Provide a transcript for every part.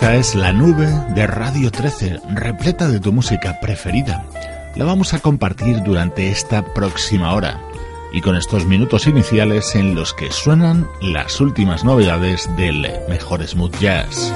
Esta es la nube de Radio 13, repleta de tu música preferida. La vamos a compartir durante esta próxima hora y con estos minutos iniciales en los que suenan las últimas novedades del mejor smooth jazz.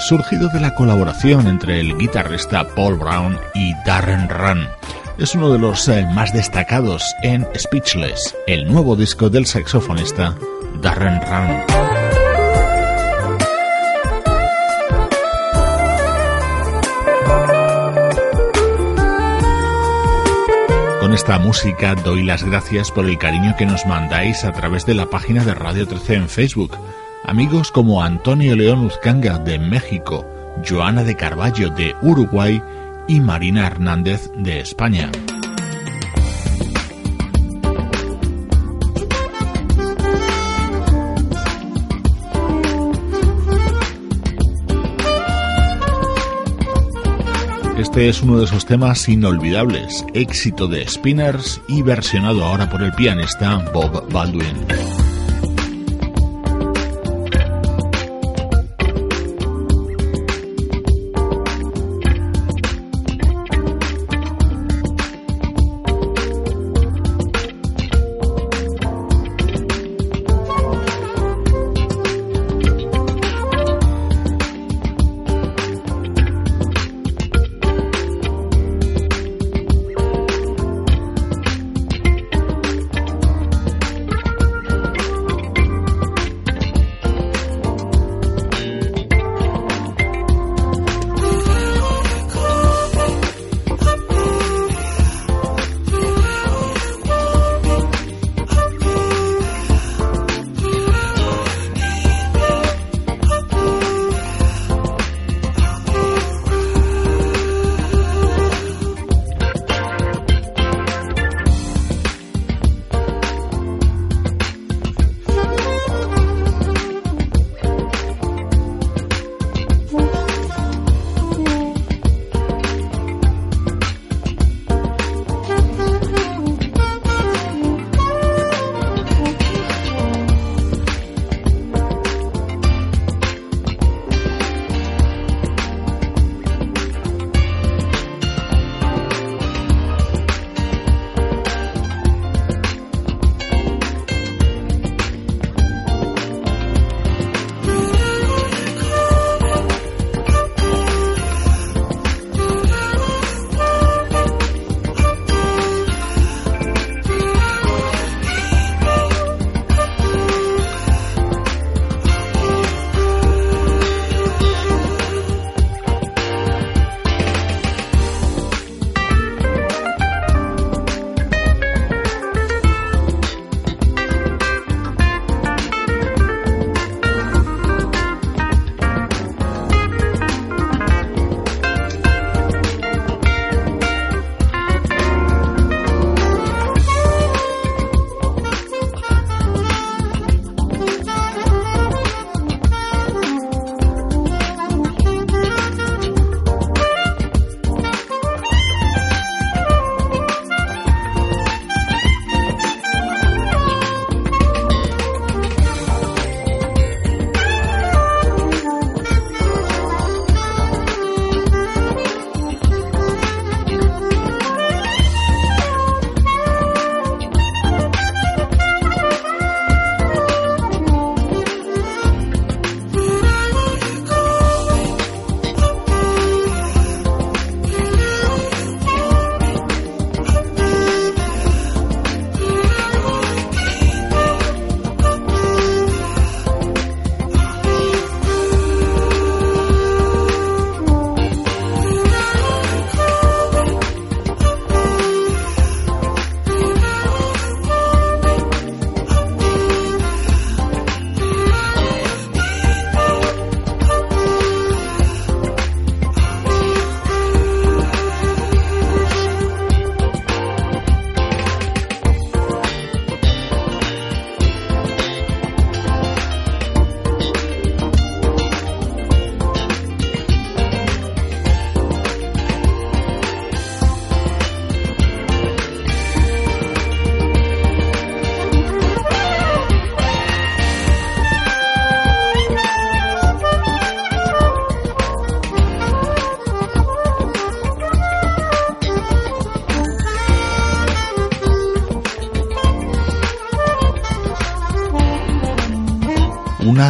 Surgido de la colaboración entre el guitarrista Paul Brown y Darren Run. Es uno de los eh, más destacados en Speechless, el nuevo disco del saxofonista Darren Run. Con esta música doy las gracias por el cariño que nos mandáis a través de la página de Radio 13 en Facebook. Amigos como Antonio León Uzcanga de México, Joana de Carballo de Uruguay y Marina Hernández de España. Este es uno de esos temas inolvidables, éxito de Spinners y versionado ahora por el pianista Bob Baldwin.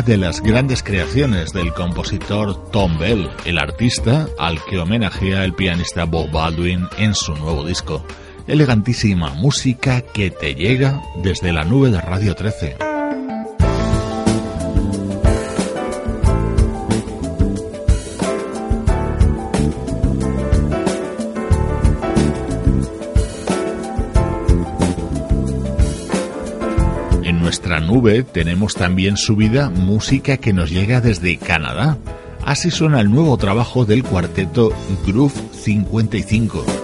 De las grandes creaciones del compositor Tom Bell, el artista al que homenajea el pianista Bob Baldwin en su nuevo disco. Elegantísima música que te llega desde la nube de Radio 13. Nube tenemos también subida música que nos llega desde Canadá. Así suena el nuevo trabajo del cuarteto Groove 55.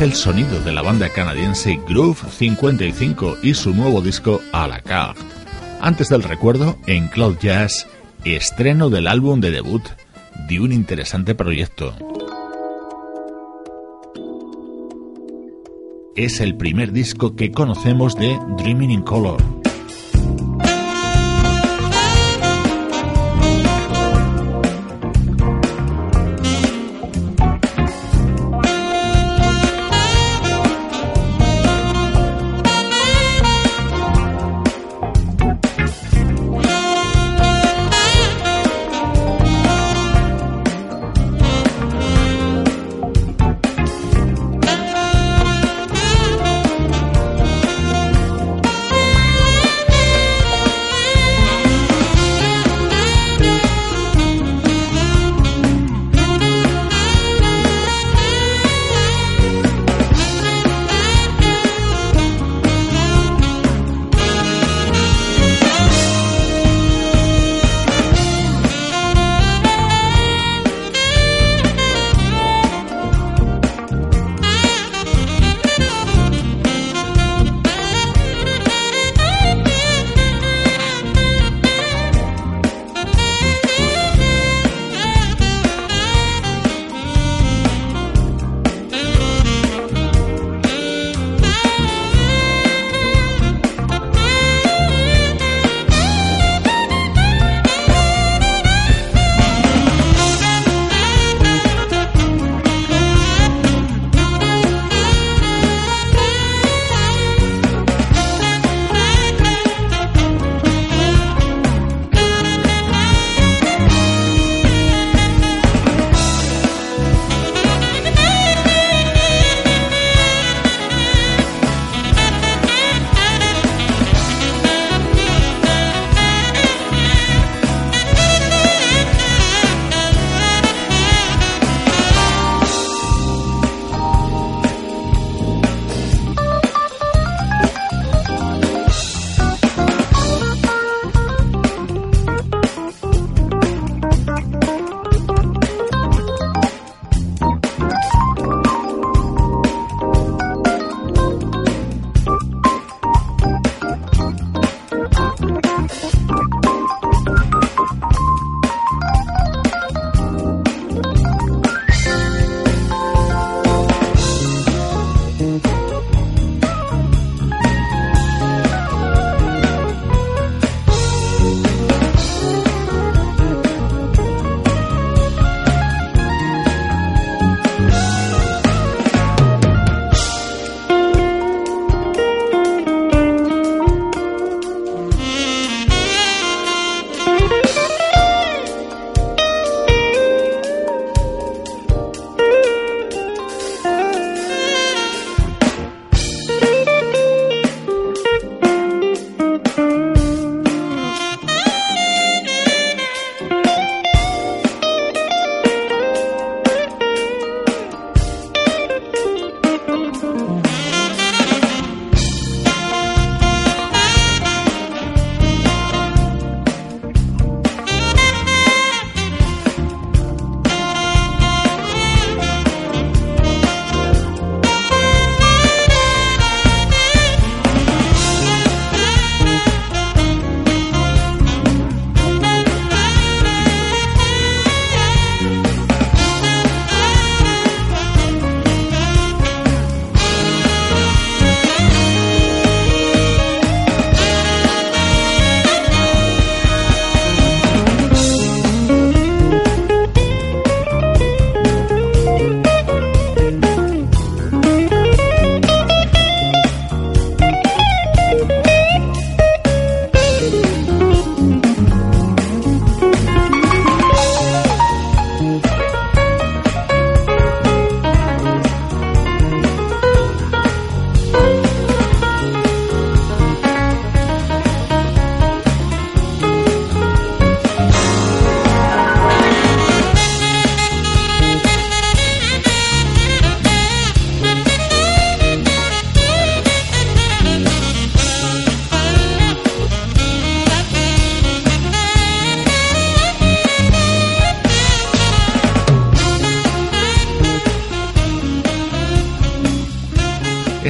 El sonido de la banda canadiense Groove 55 y su nuevo disco A la carte. Antes del recuerdo, en Cloud Jazz, estreno del álbum de debut de un interesante proyecto. Es el primer disco que conocemos de Dreaming in Color.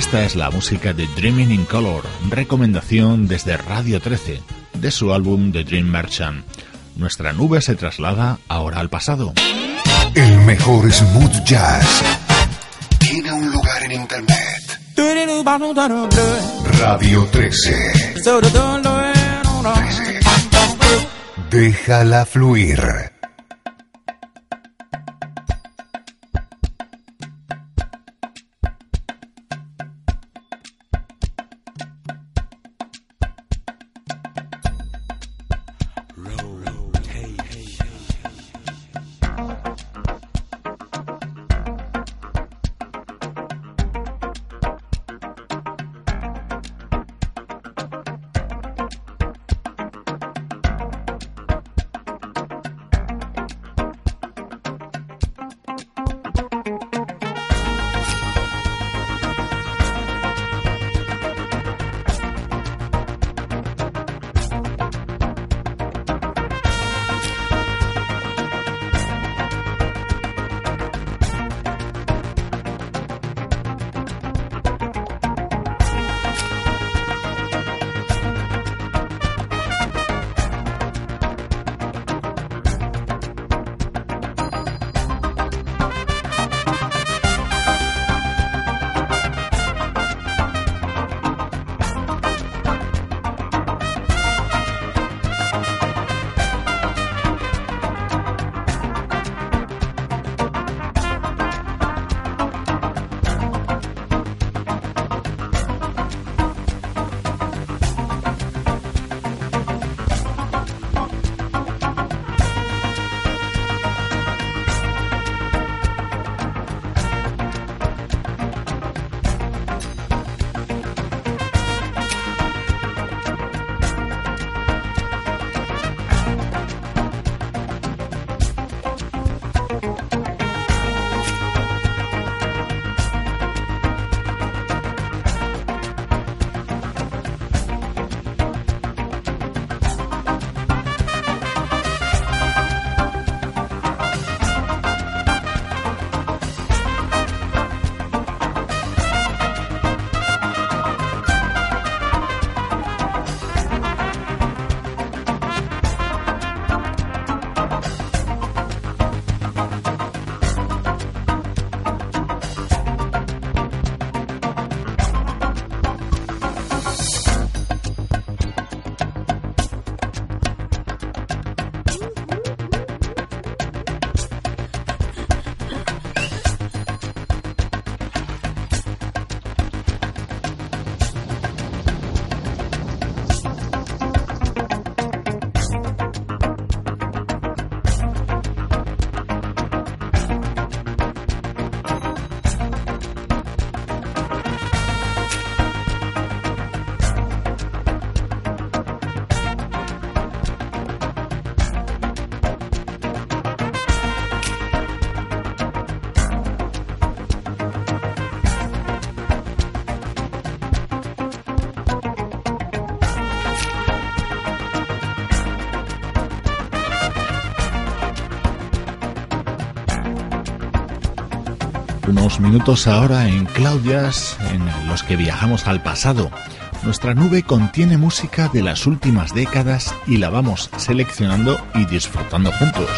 Esta es la música de Dreaming in Color, recomendación desde Radio 13, de su álbum The Dream Merchant. Nuestra nube se traslada ahora al pasado. El mejor smooth jazz tiene un lugar en internet. Radio 13. Déjala fluir. Minutos ahora en Claudias, en los que viajamos al pasado. Nuestra nube contiene música de las últimas décadas y la vamos seleccionando y disfrutando juntos.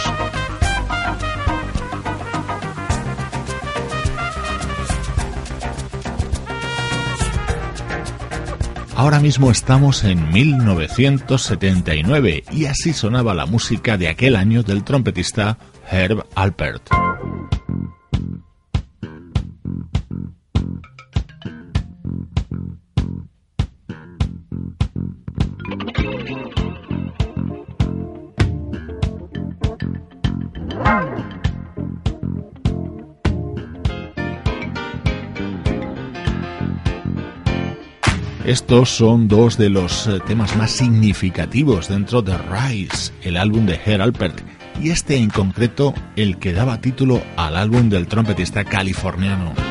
Ahora mismo estamos en 1979 y así sonaba la música de aquel año del trompetista Herb Alpert. Estos son dos de los eh, temas más significativos dentro de Rise, el álbum de Herr Alpert, y este en concreto el que daba título al álbum del trompetista californiano.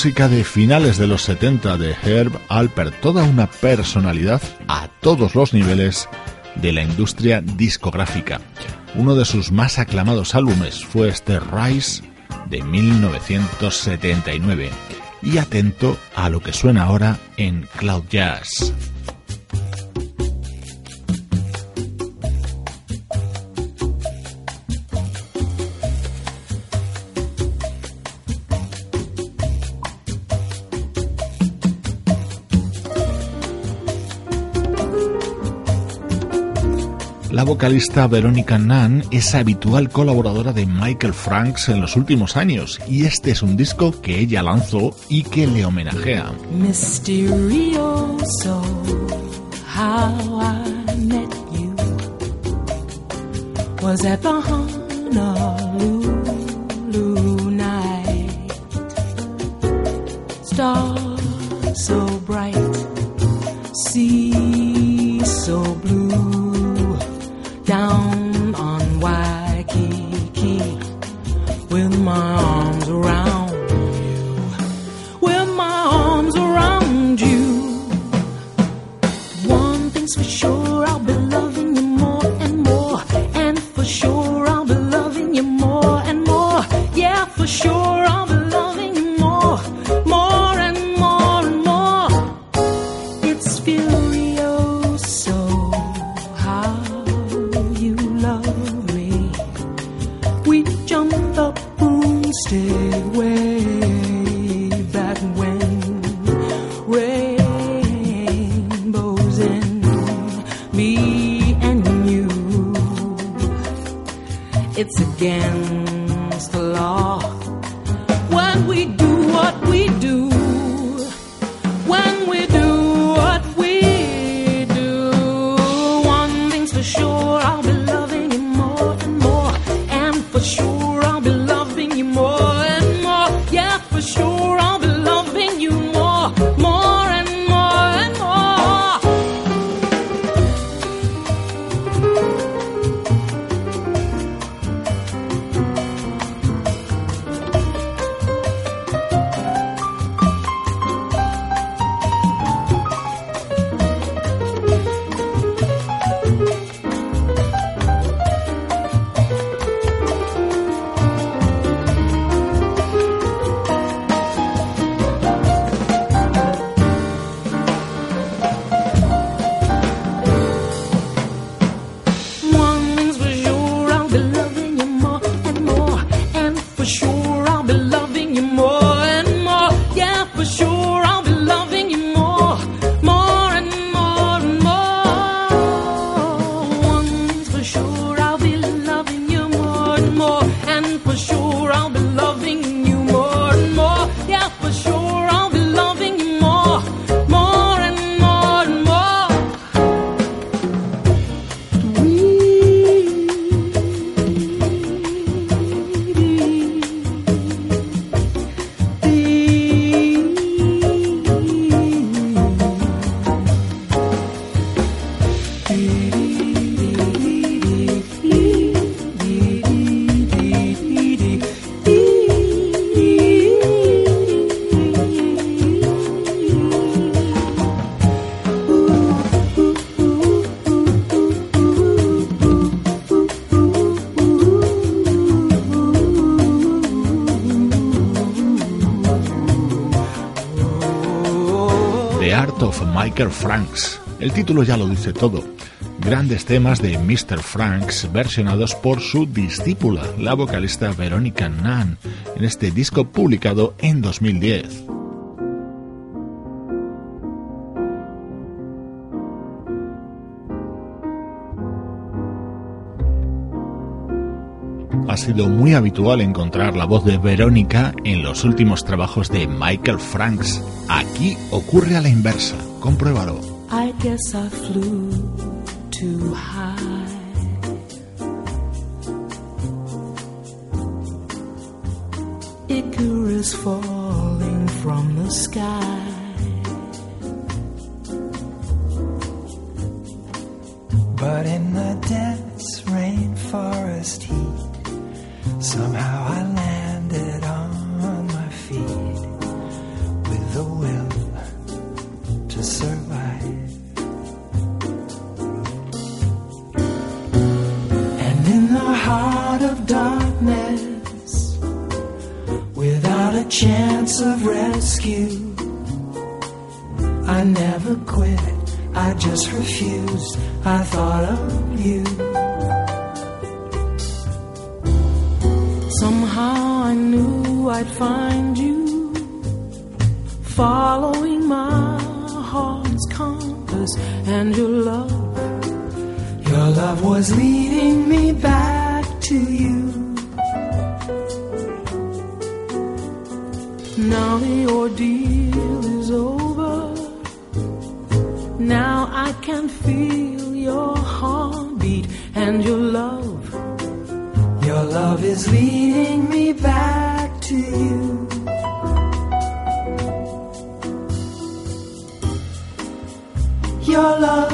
Música de finales de los 70 de Herb Alpert, toda una personalidad a todos los niveles de la industria discográfica. Uno de sus más aclamados álbumes fue este Rise de 1979. Y atento a lo que suena ahora en Cloud Jazz. La vocalista Verónica Nunn es habitual colaboradora de Michael Franks en los últimos años y este es un disco que ella lanzó y que le homenajea. How I met you was at the night. So bright, sea so blue. Down on Waikiki Michael Franks. El título ya lo dice todo. Grandes temas de Mr. Franks versionados por su discípula, la vocalista Veronica Nunn, en este disco publicado en 2010. Sido muy habitual encontrar la voz de Verónica en los últimos trabajos de Michael Franks. Aquí ocurre a la inversa. Compruébalo. Somehow I landed on my feet with the will to survive. And in the heart of darkness, without a chance of rescue, I never quit, I just refused. I thought of you. I'd find you following my heart's compass and your love. Your love was leading me back to you. Now the ordeal is over. Now I can feel your heartbeat and your love. Your love is leading your love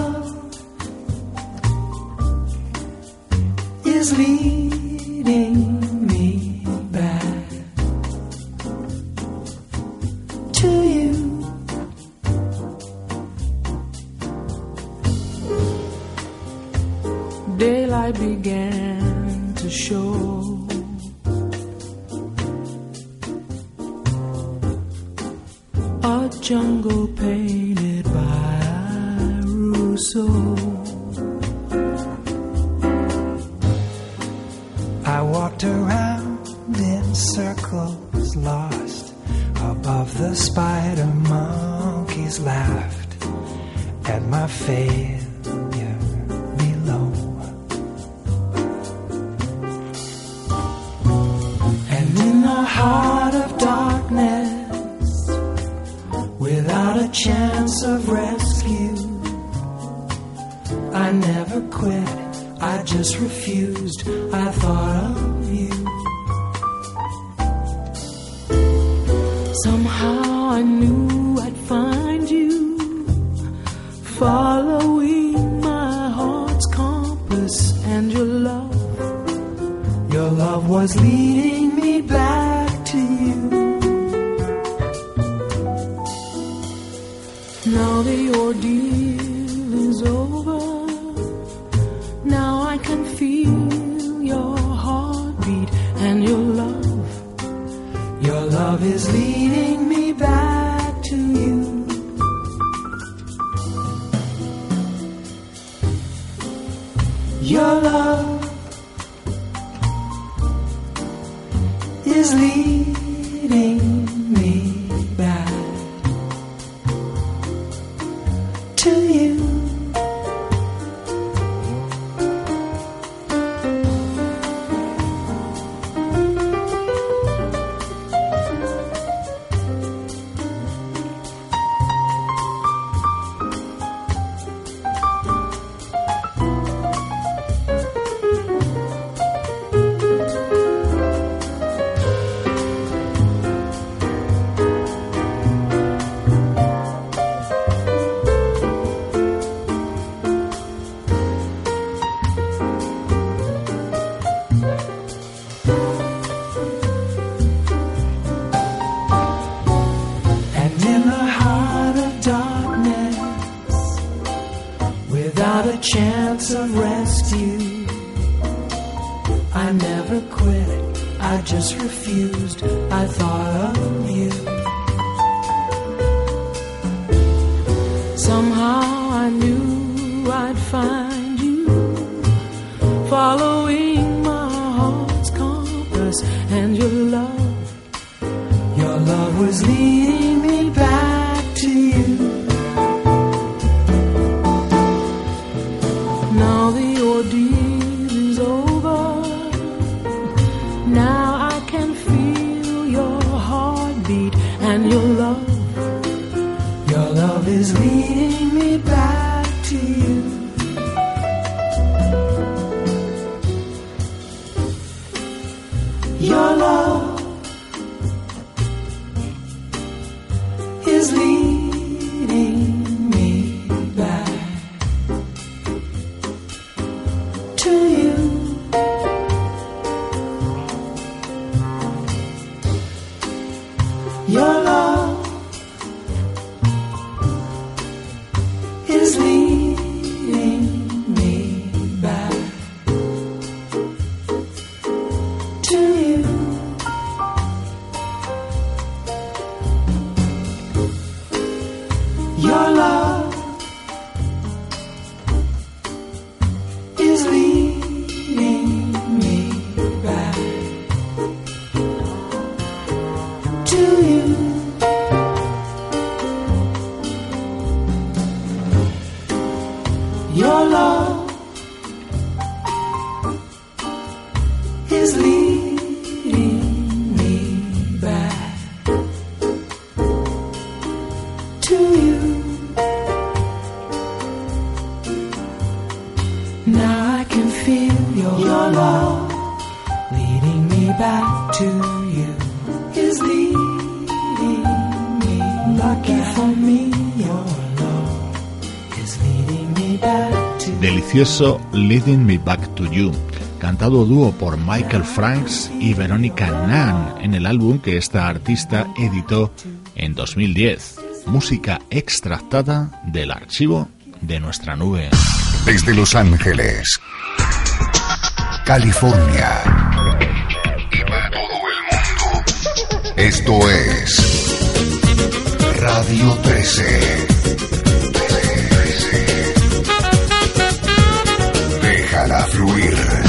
is leading. evening. To Delicioso Leading Me Back to You, cantado dúo por Michael Franks y Veronica Nunn en el álbum que esta artista editó en 2010. Música extractada del archivo de nuestra nube. Desde Los Ángeles, California y para todo el mundo. Esto es Radio 13. Déjala fluir.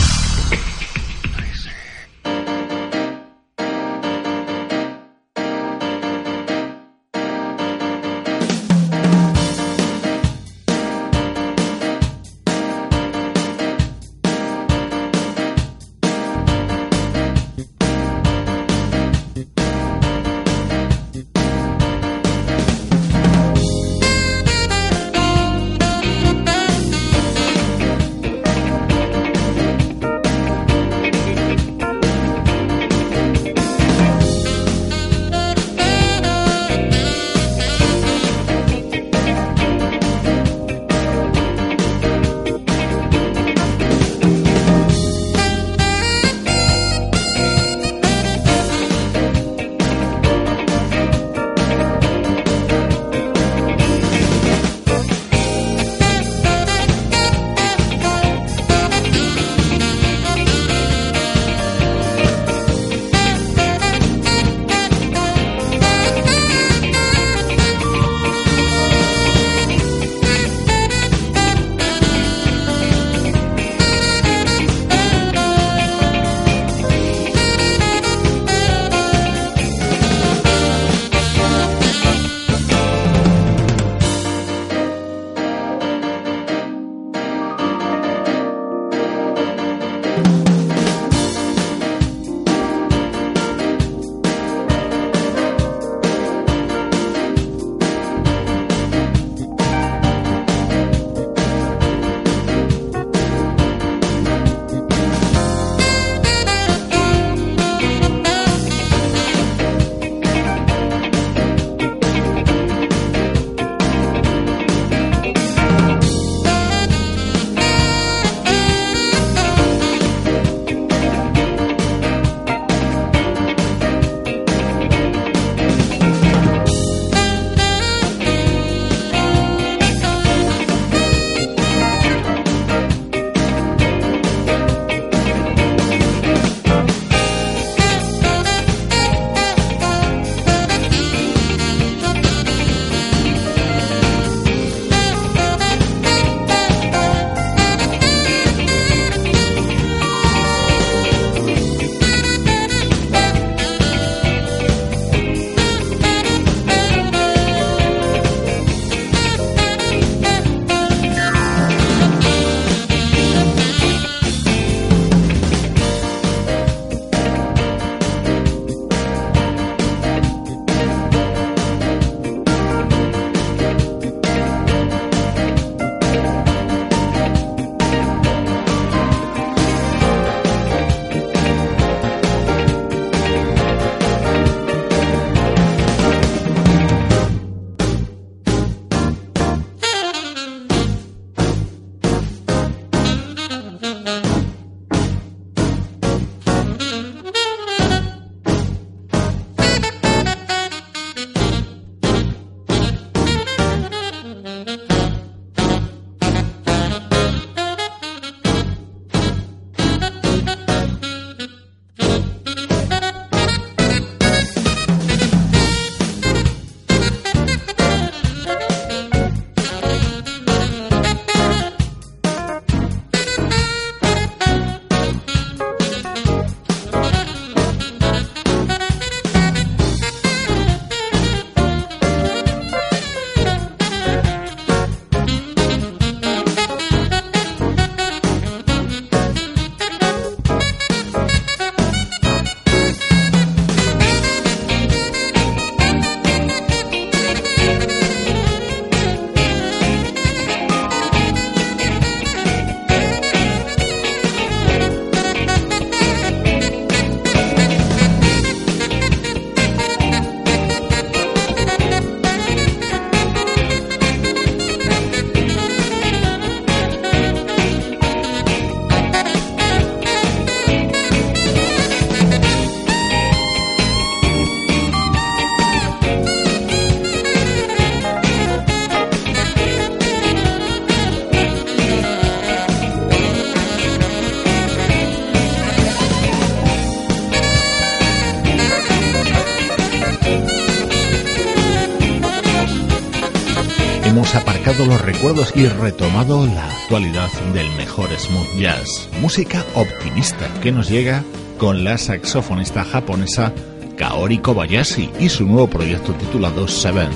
Los recuerdos y retomado la actualidad del mejor smooth jazz. Música optimista que nos llega con la saxofonista japonesa Kaori Kobayashi y su nuevo proyecto titulado Seventh.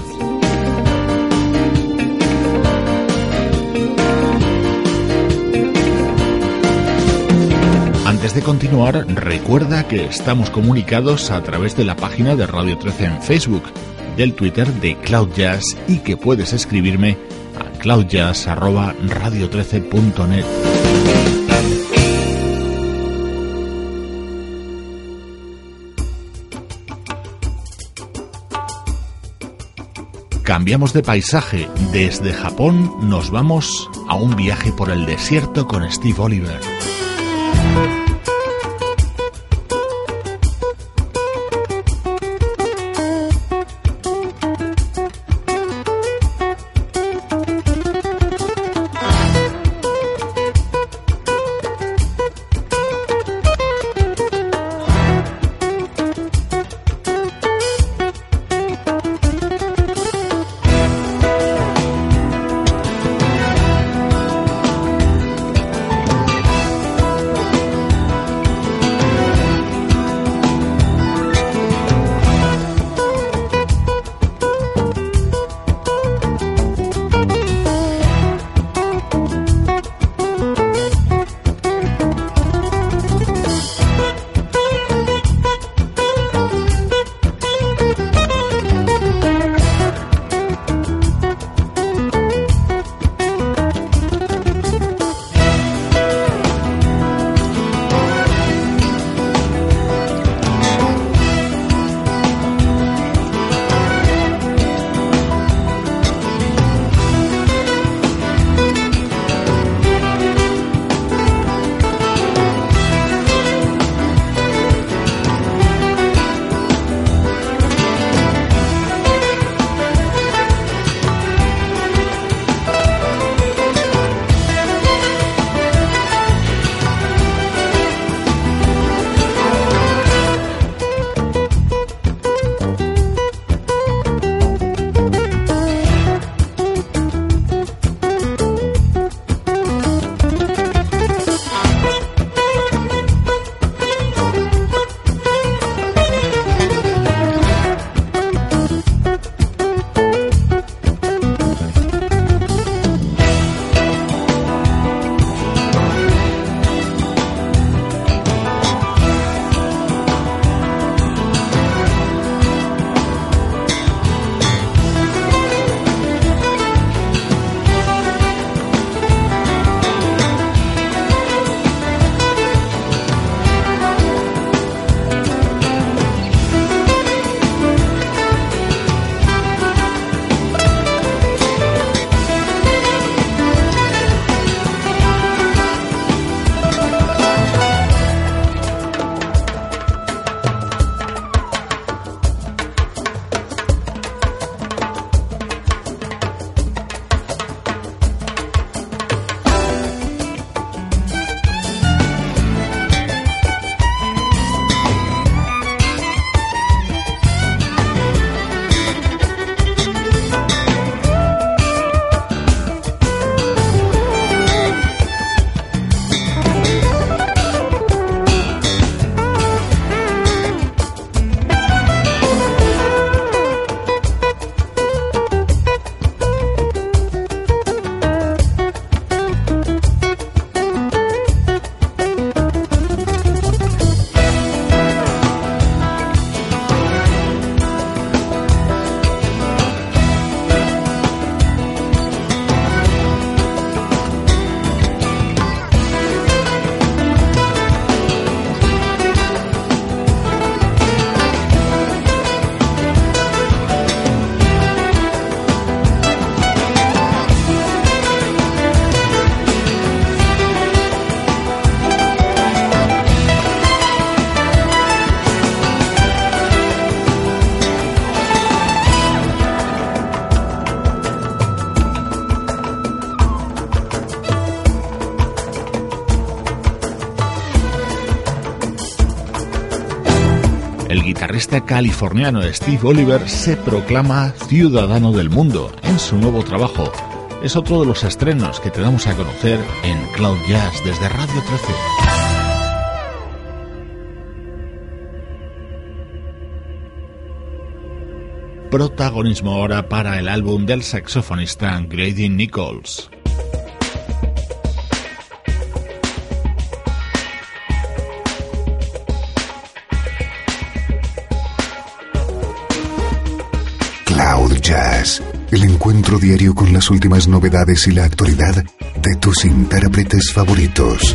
Antes de continuar, recuerda que estamos comunicados a través de la página de Radio 13 en Facebook, del Twitter de Cloud Jazz y que puedes escribirme cloudjazz@radio13.net. Cambiamos de paisaje. Desde Japón nos vamos a un viaje por el desierto con Steve Oliver. Guitarrista californiano Steve Oliver se proclama ciudadano del mundo en su nuevo trabajo. Es otro de los estrenos que te damos a conocer en Cloud Jazz desde Radio 13. protagonismo ahora para el álbum del saxofonista Grady Nichols. El encuentro diario con las últimas novedades y la actualidad de tus intérpretes favoritos.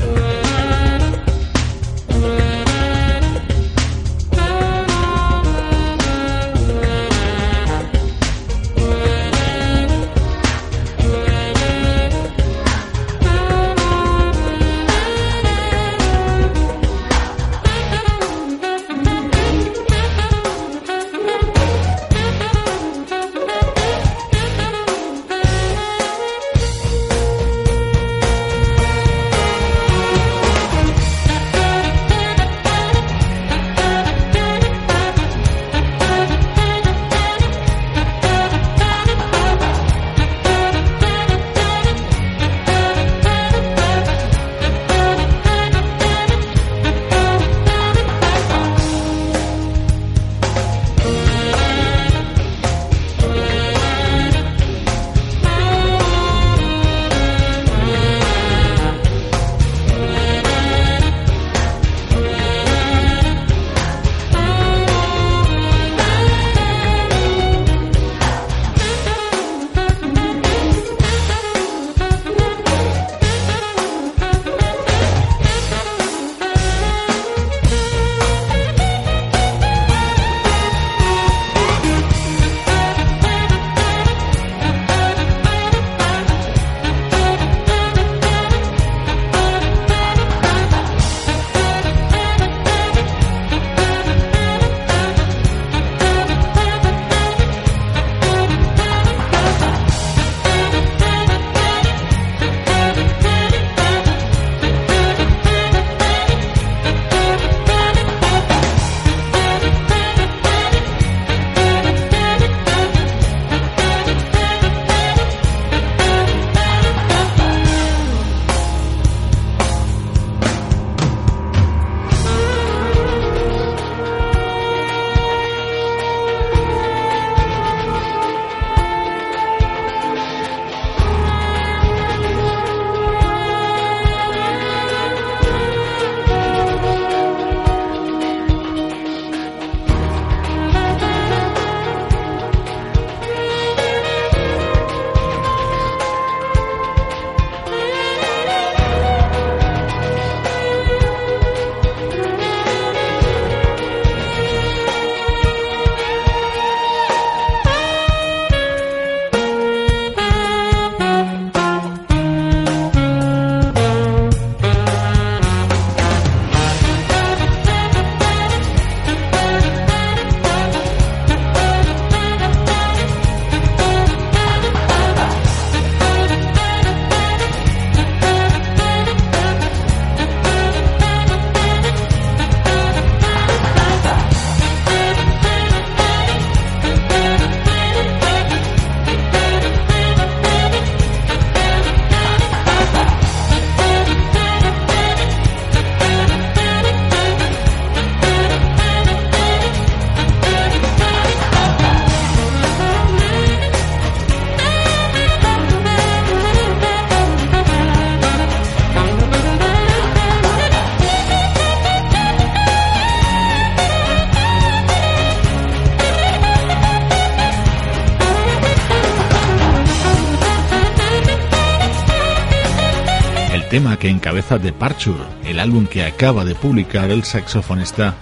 Que encabeza Departure, el álbum que acaba de publicar el saxofonista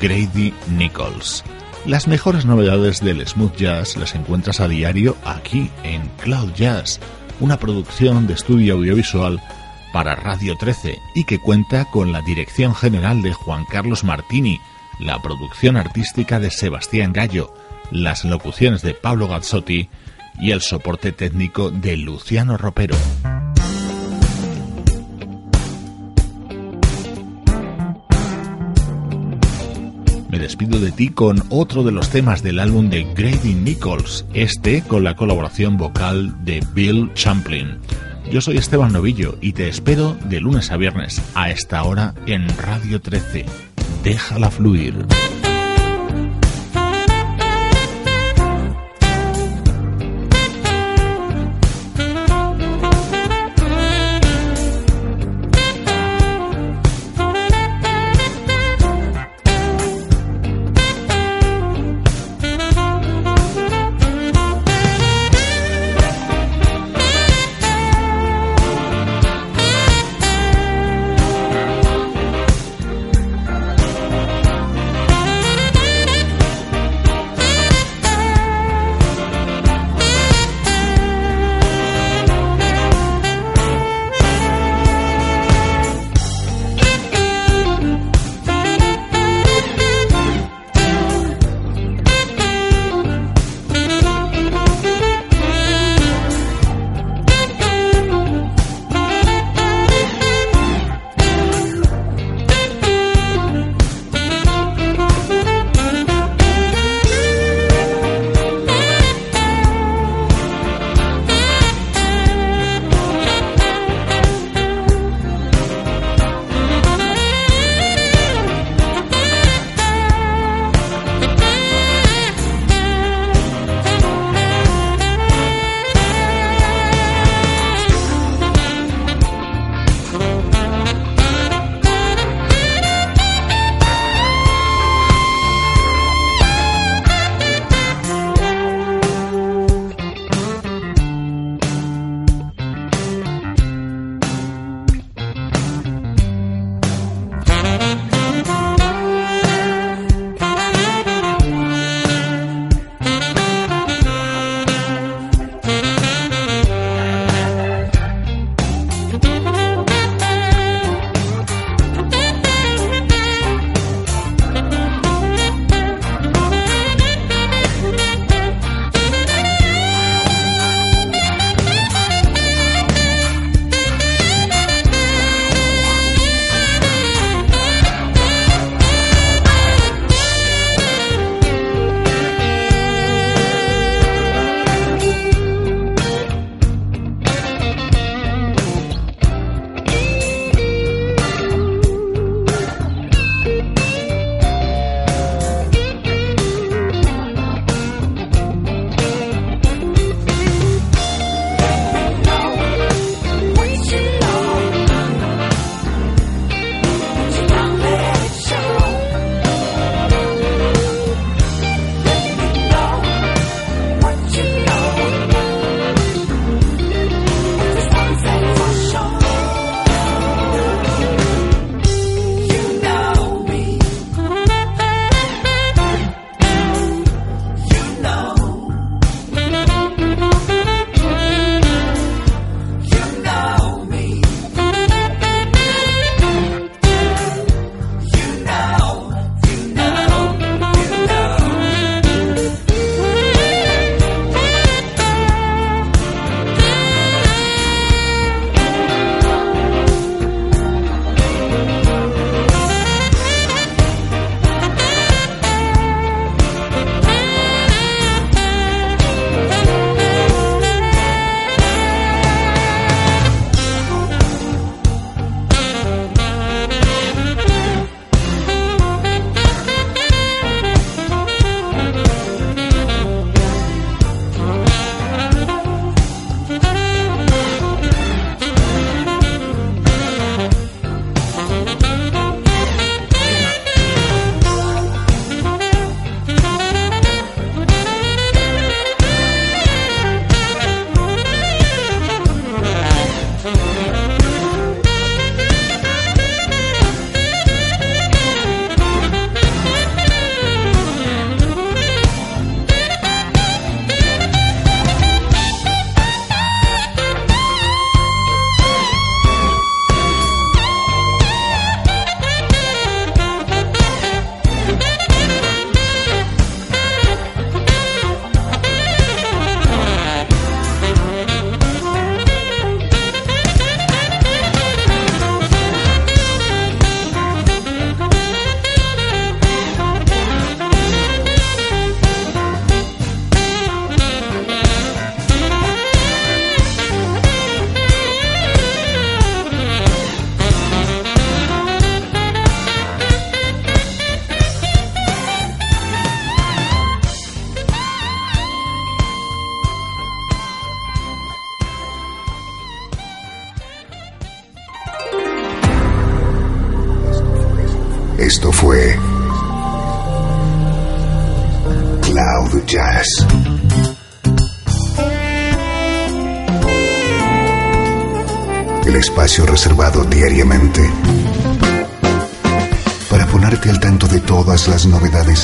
Grady Nichols. Las mejores novedades del smooth jazz las encuentras a diario aquí en Cloud Jazz, una producción de estudio audiovisual para Radio 13 y que cuenta con la dirección general de Juan Carlos Martini, la producción artística de Sebastián Gallo, las locuciones de Pablo Gazzotti y el soporte técnico de Luciano Ropero. Despido de ti con otro de los temas del álbum de Grady Nichols, este con la colaboración vocal de Bill Champlin. Yo soy Esteban Novillo y te espero de lunes a viernes a esta hora en Radio 13. Déjala fluir.